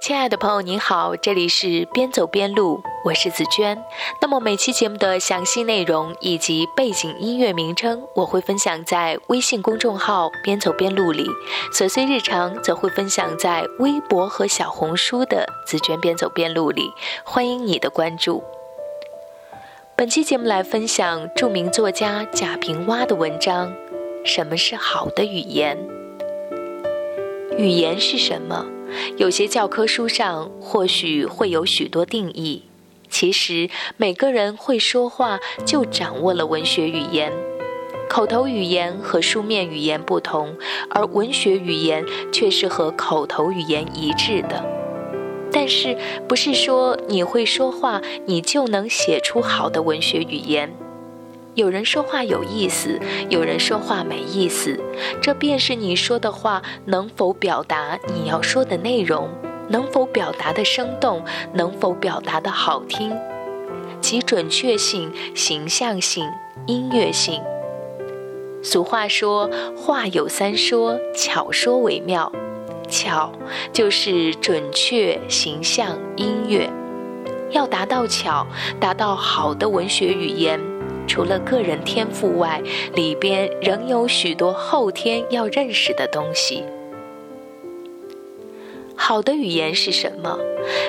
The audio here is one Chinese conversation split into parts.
亲爱的朋友，您好，这里是边走边录，我是紫娟。那么每期节目的详细内容以及背景音乐名称，我会分享在微信公众号“边走边录”里；琐碎日常则会分享在微博和小红书的“紫娟边走边录”里。欢迎你的关注。本期节目来分享著名作家贾平凹的文章《什么是好的语言》。语言是什么？有些教科书上或许会有许多定义，其实每个人会说话就掌握了文学语言。口头语言和书面语言不同，而文学语言却是和口头语言一致的。但是，不是说你会说话，你就能写出好的文学语言。有人说话有意思，有人说话没意思，这便是你说的话能否表达你要说的内容，能否表达的生动，能否表达的好听，其准确性、形象性、音乐性。俗话说：“话有三说，巧说为妙。”巧就是准确、形象、音乐。要达到巧，达到好的文学语言。除了个人天赋外，里边仍有许多后天要认识的东西。好的语言是什么？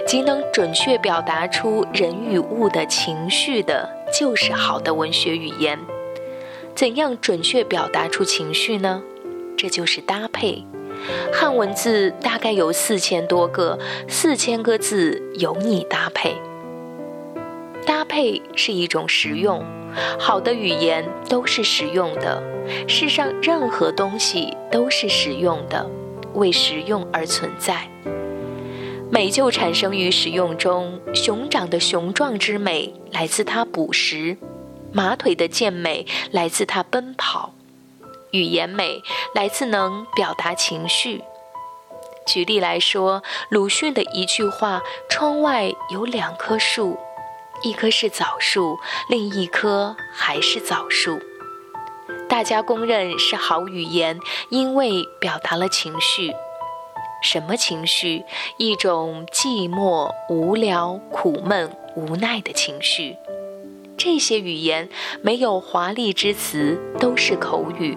即能准确表达出人与物的情绪的，就是好的文学语言。怎样准确表达出情绪呢？这就是搭配。汉文字大概有四千多个，四千个字由你搭配。搭配是一种实用。好的语言都是实用的，世上任何东西都是实用的，为实用而存在。美就产生于实用中。熊掌的雄壮之美来自它捕食，马腿的健美来自它奔跑。语言美来自能表达情绪。举例来说，鲁迅的一句话：“窗外有两棵树。”一棵是枣树，另一棵还是枣树。大家公认是好语言，因为表达了情绪。什么情绪？一种寂寞、无聊、苦闷、无奈的情绪。这些语言没有华丽之词，都是口语。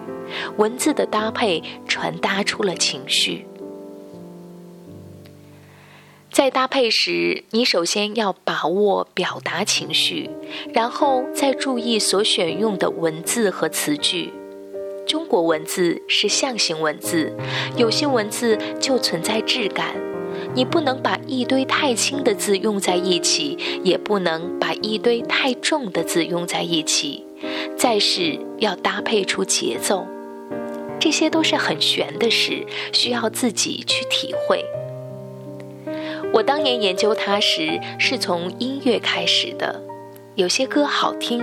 文字的搭配传达出了情绪。在搭配时，你首先要把握表达情绪，然后再注意所选用的文字和词句。中国文字是象形文字，有些文字就存在质感。你不能把一堆太轻的字用在一起，也不能把一堆太重的字用在一起。再是要搭配出节奏，这些都是很玄的事，需要自己去体会。我当年研究它时，是从音乐开始的。有些歌好听，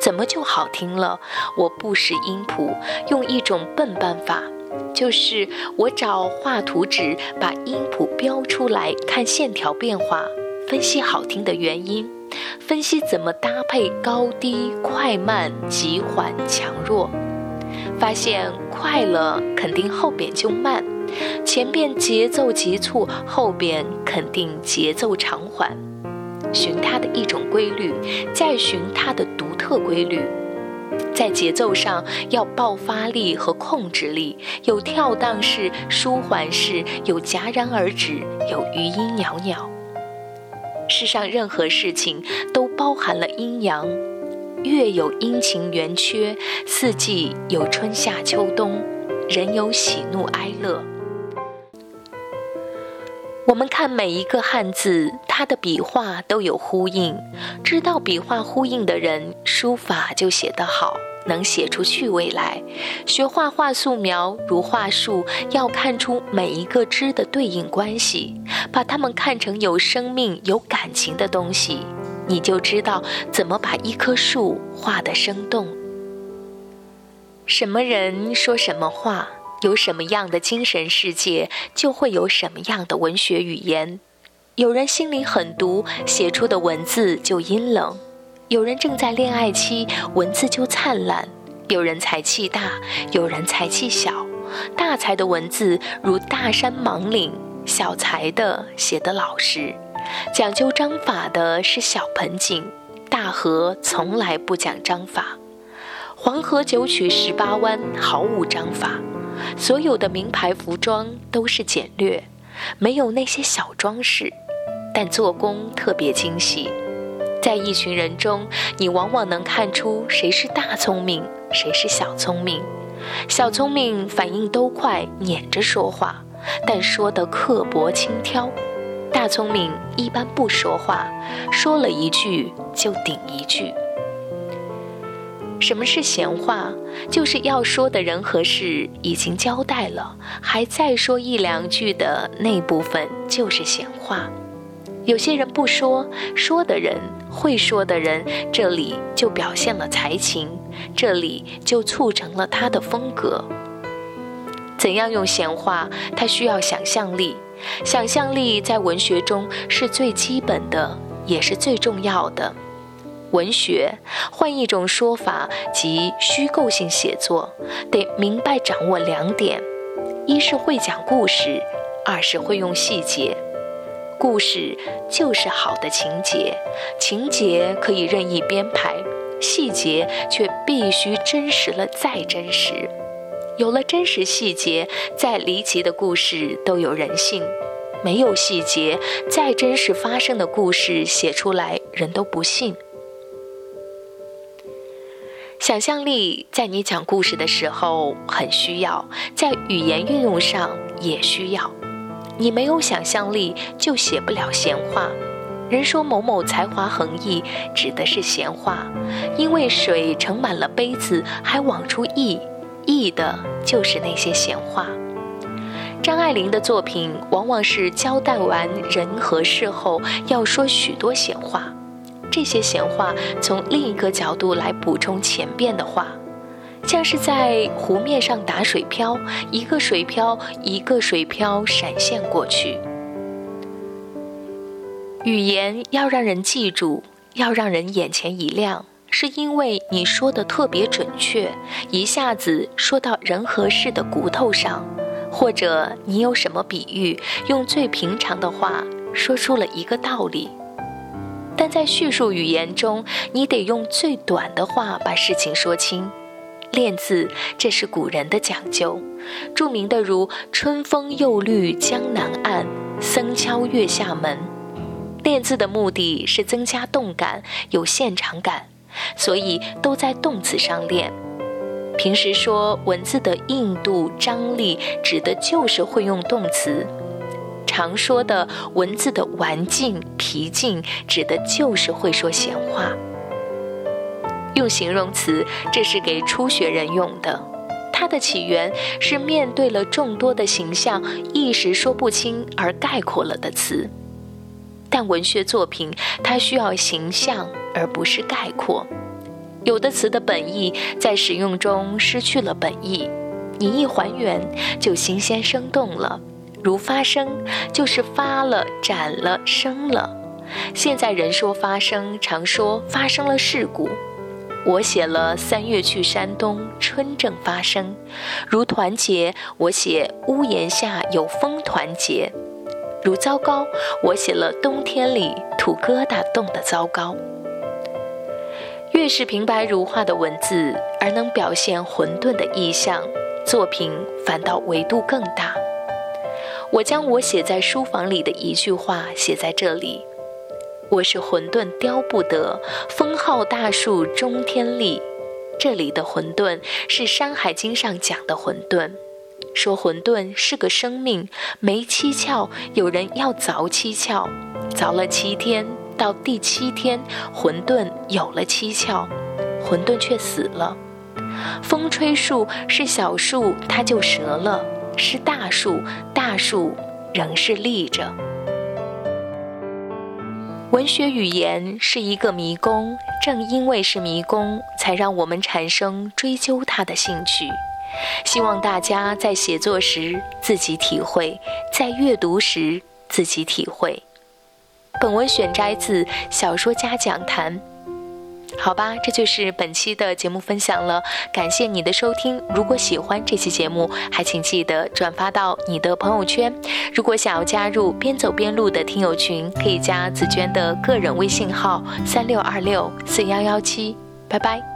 怎么就好听了？我不识音谱，用一种笨办法，就是我找画图纸，把音谱标出来，看线条变化，分析好听的原因，分析怎么搭配高低、快慢、急缓、强弱，发现快了肯定后边就慢。前边节奏急促，后边肯定节奏长缓，寻它的一种规律，再寻它的独特规律。在节奏上要爆发力和控制力，有跳荡式、舒缓式，有戛然而止，有余音袅袅。世上任何事情都包含了阴阳，月有阴晴圆缺，四季有春夏秋冬，人有喜怒哀乐。我们看每一个汉字，它的笔画都有呼应。知道笔画呼应的人，书法就写得好，能写出趣味来。学画画素描如画树，要看出每一个枝的对应关系，把它们看成有生命、有感情的东西，你就知道怎么把一棵树画得生动。什么人说什么话？有什么样的精神世界，就会有什么样的文学语言。有人心里狠毒，写出的文字就阴冷；有人正在恋爱期，文字就灿烂；有人才气大，有人才气小。大才的文字如大山莽岭，小才的写得老实，讲究章法的是小盆景，大河从来不讲章法。黄河九曲十八弯，毫无章法。所有的名牌服装都是简略，没有那些小装饰，但做工特别精细。在一群人中，你往往能看出谁是大聪明，谁是小聪明。小聪明反应都快，撵着说话，但说的刻薄轻佻；大聪明一般不说话，说了一句就顶一句。什么是闲话？就是要说的人和事已经交代了，还再说一两句的那部分就是闲话。有些人不说，说的人会说的人，这里就表现了才情，这里就促成了他的风格。怎样用闲话？他需要想象力，想象力在文学中是最基本的，也是最重要的。文学，换一种说法，即虚构性写作，得明白掌握两点：一是会讲故事，二是会用细节。故事就是好的情节，情节可以任意编排，细节却必须真实了再真实。有了真实细节，再离奇的故事都有人性；没有细节，再真实发生的故事写出来，人都不信。想象力在你讲故事的时候很需要，在语言运用上也需要。你没有想象力，就写不了闲话。人说某某才华横溢，指的是闲话，因为水盛满了杯子，还往出溢，溢的就是那些闲话。张爱玲的作品往往是交代完人和事后，要说许多闲话。这些闲话从另一个角度来补充前边的话，像是在湖面上打水漂，一个水漂一个水漂闪现过去。语言要让人记住，要让人眼前一亮，是因为你说的特别准确，一下子说到人和事的骨头上，或者你有什么比喻，用最平常的话说出了一个道理。但在叙述语言中，你得用最短的话把事情说清。练字，这是古人的讲究。著名的如“春风又绿江南岸，僧敲月下门”。练字的目的是增加动感，有现场感，所以都在动词上练。平时说文字的硬度、张力，指的就是会用动词。常说的文字的顽劲、皮劲，指的就是会说闲话。用形容词，这是给初学人用的。它的起源是面对了众多的形象，一时说不清而概括了的词。但文学作品，它需要形象，而不是概括。有的词的本意在使用中失去了本意，你一还原，就新鲜生动了。如发生，就是发了、展了、生了。现在人说发生，常说发生了事故。我写了三月去山东，春正发生。如团结，我写屋檐下有风团结。如糟糕，我写了冬天里土疙瘩冻得糟糕。越是平白如画的文字，而能表现混沌的意象，作品反倒维度更大。我将我写在书房里的一句话写在这里：我是混沌雕不得，封号大树中天立。这里的混沌是《山海经》上讲的混沌，说混沌是个生命，没七窍，有人要凿七窍，凿了七天，到第七天，混沌有了七窍，混沌却死了。风吹树是小树，它就折了。是大树，大树仍是立着。文学语言是一个迷宫，正因为是迷宫，才让我们产生追究它的兴趣。希望大家在写作时自己体会，在阅读时自己体会。本文选摘自《小说家讲坛》。好吧，这就是本期的节目分享了。感谢你的收听。如果喜欢这期节目，还请记得转发到你的朋友圈。如果想要加入边走边录的听友群，可以加紫娟的个人微信号三六二六四幺幺七。拜拜。